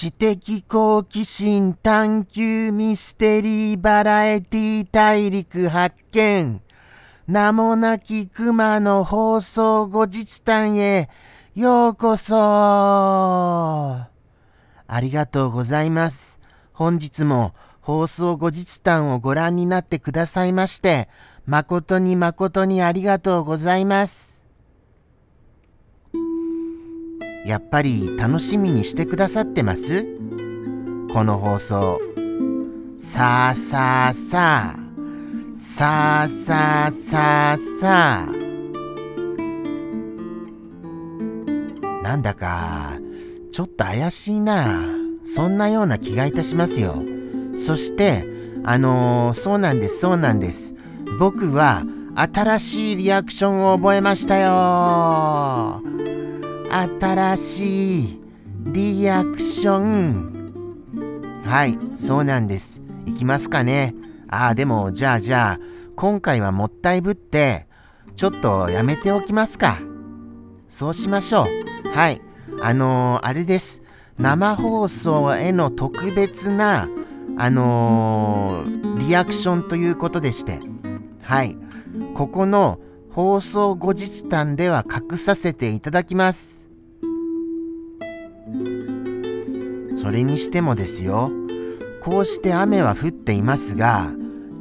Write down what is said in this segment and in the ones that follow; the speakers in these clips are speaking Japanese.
知的好奇心探求ミステリーバラエティ大陸発見名もなき熊の放送後日談へようこそありがとうございます。本日も放送後日談をご覧になってくださいまして、誠に誠にありがとうございます。やっぱり楽しみにしてくださってます？この放送。さあさあさあ。さあさあさあ。さあなんだかちょっと怪しいな。そんなような気がいたしますよ。そしてあのー、そうなんですそうなんです。僕は新しいリアクションを覚えましたよ。新しいリアクションはいそうなんですいきますかねああ、でも、じゃあじゃあ、今回はもったいぶって、ちょっとやめておきますか。そうしましょう。はい。あのー、あれです。生放送への特別な、あのー、リアクションということでして。はい。ここの放送後日談では隠させていただきます。それにしてもですよ。こうして雨は降っていますが、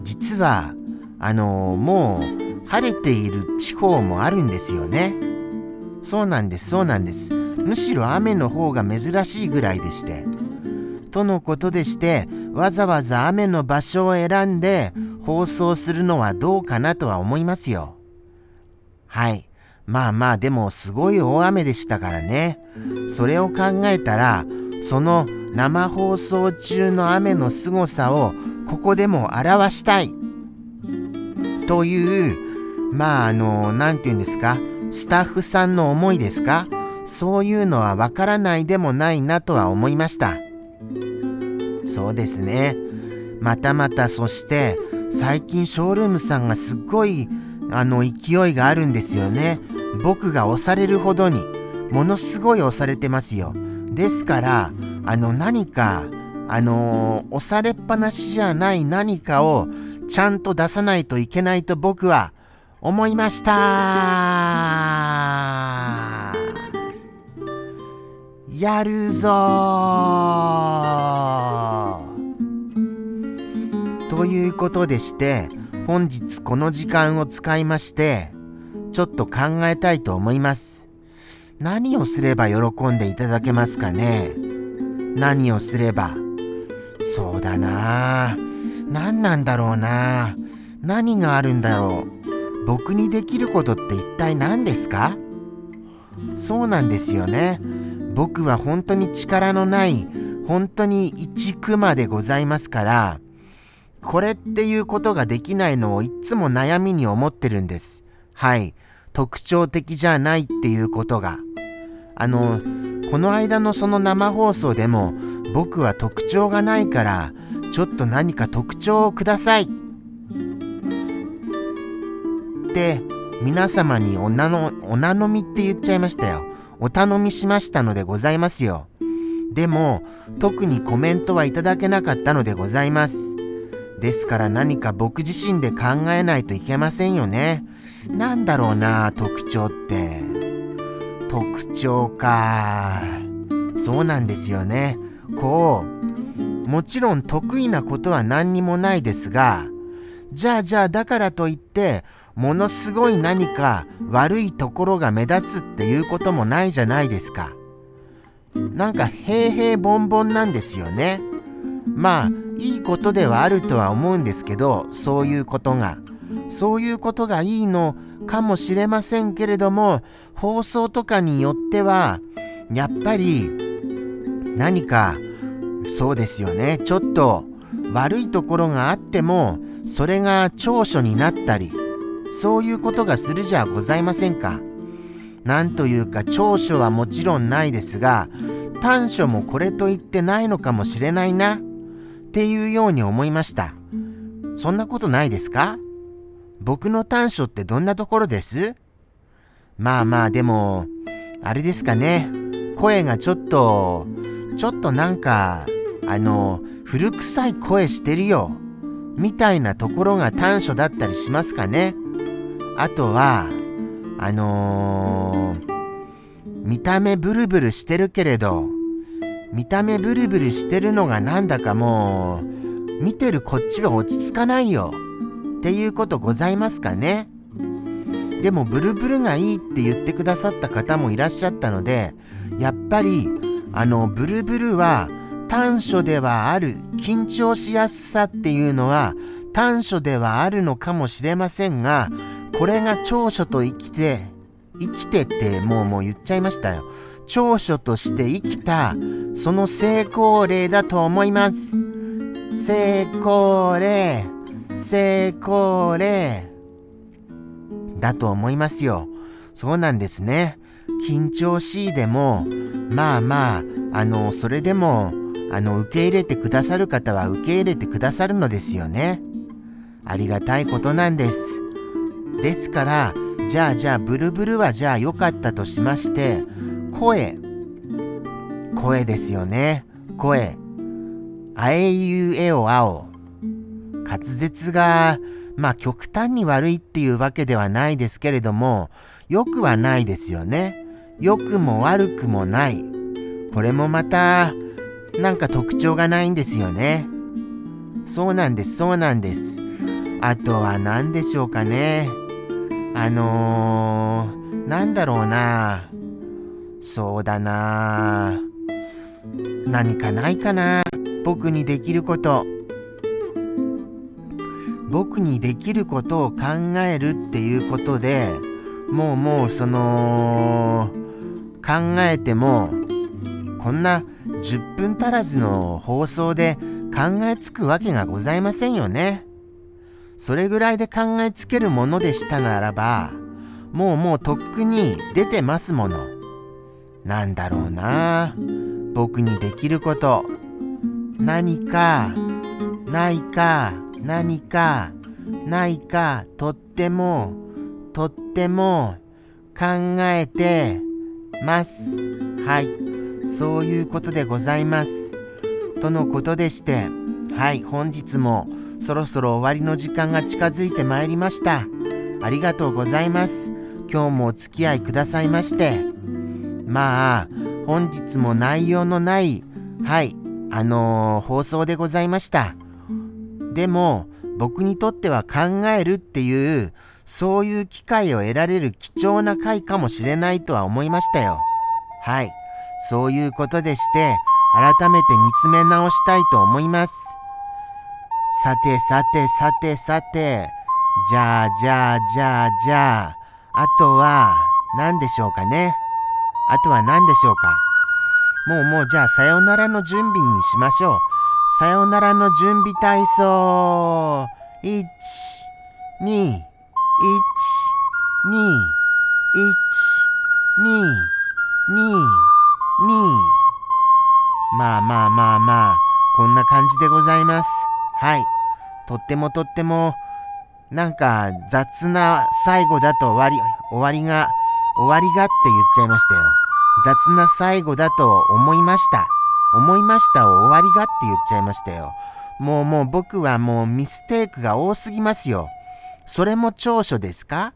実はあのもう晴れている地方もあるんですよね。そうなんですそうなんです。むしろ雨の方が珍しいぐらいでして。とのことでしてわざわざ雨の場所を選んで放送するのはどうかなとは思いますよ。はい。まあまあでもすごい大雨でしたからね。それを考えたらその生放送中の雨の凄さをここでも表したい。というまああの何て言うんですか？スタッフさんの思いですか？そういうのはわからないでもないなとは思いました。そうですね。またまたそして最近ショールームさんがすっごいあの勢いがあるんですよね。僕が押されるほどにものすごい押されてますよ。ですからあの何かあのー、押されっぱなしじゃない何かをちゃんと出さないといけないと僕は思いました。やるぞ。ということでして本日この時間を使いましてちょっと考えたいと思います。何をすれば喜んでいただけますかね。何をすれば。そうだな。何なんだろうな。何があるんだろう。僕にできることって一体何ですか？そうなんですよね。僕は本当に力のない本当に一クマでございますからこれっていうことができないのをいつも悩みに思ってるんです。はい。特徴的じゃないっていうことが。あのこの間のその生放送でも僕は特徴がないからちょっと何か特徴をください。って皆様におなのお名のみって言っちゃいましたよ。お頼みしましたのでございますよ。でも特にコメントはいただけなかったのでございます。ですから何か僕自身で考えないといけませんよね。なんだろうな特徴って。特徴かそうなんですよねこうもちろん得意なことは何にもないですがじゃあじゃあだからといってものすごい何か悪いところが目立つっていうこともないじゃないですか。なんか平々凡々なんですよね。まあいいことではあるとは思うんですけどそういうことが。そういうことがいいのかもしれませんけれども放送とかによってはやっぱり何かそうですよねちょっと悪いところがあってもそれが長所になったりそういうことがするじゃございませんか。なんというか長所はもちろんないですが短所もこれと言ってないのかもしれないなっていうように思いました。そんなことないですか？僕の短所ってどんなところです？まあまあでも、あれですかね。声がちょっと、ちょっとなんか、あの、古臭い声してるよ。みたいなところが短所だったりしますかね。あとは、あのー、見た目ブルブルしてるけれど、見た目ブルブルしてるのがなんだかもう、見てるこっちは落ち着かないよ。っていうことございますかね。でもブルブルがいいって言ってくださった方もいらっしゃったので、やっぱり、あの、ブルブルは短所ではある、緊張しやすさっていうのは短所ではあるのかもしれませんが、これが長所と生きて、生きてってもうもう言っちゃいましたよ。長所として生きた、その成功例だと思います。成功例、成功例。だと思いますよ。そうなんですね。緊張しいでも、まあまあ、あの、それでも、あの、受け入れてくださる方は受け入れてくださるのですよね。ありがたいことなんです。ですから、じゃあじゃあ、ブルブルはじゃあ良かったとしまして、声。声ですよね。声。あえいうえおあお。滑舌が、まあ極端に悪いっていうわけではないですけれども、良くはないですよね。良くも悪くもない。これもまた、なんか特徴がないんですよね。そうなんです、そうなんです。あとは何でしょうかね。あのー、なんだろうな。そうだな。何かないかな。僕にできること。僕にできることを考えるっていうことでもうもうその考えてもこんな10分足らずの放送で考えつくわけがございませんよね。それぐらいで考えつけるものでしたならばもうもうとっくに出てますもの。なんだろうな僕にできること何かないか何かないかとってもとっても考えてます。はい。そういうことでございます。とのことでしてはい。本日もそろそろ終わりの時間が近づいてまいりました。ありがとうございます。今日もお付き合いくださいまして。まあ本日も内容のないはい。あのー、放送でございました。でも僕にとっては考えるっていうそういう機会を得られる貴重な回かもしれないとは思いましたよ。はい。そういうことでして、改めて見つめ直したいと思います。さてさてさてさて、じゃあじゃあじゃあじゃあ、あとは何でしょうかね。あとは何でしょうか。もうもうじゃあさよならの準備にしましょう。さよならの準備体操。1、2、1、2、1、2、2、2。まあまあまあまあ、こんな感じでございます。はい。とってもとっても、なんか雑な最後だと終わり、終わりが、終わりがって言っちゃいましたよ。雑な最後だと思いました。思いましたを終わりがって言っちゃいましたよ。もうもう僕はもうミステイクが多すぎますよ。それも長所ですか？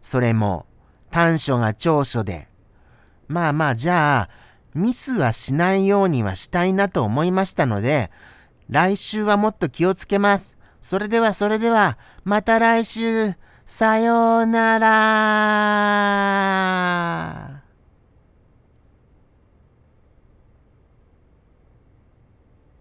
それも短所が長所で。まあまあじゃあミスはしないようにはしたいなと思いましたので来週はもっと気をつけます。それではそれではまた来週さようなら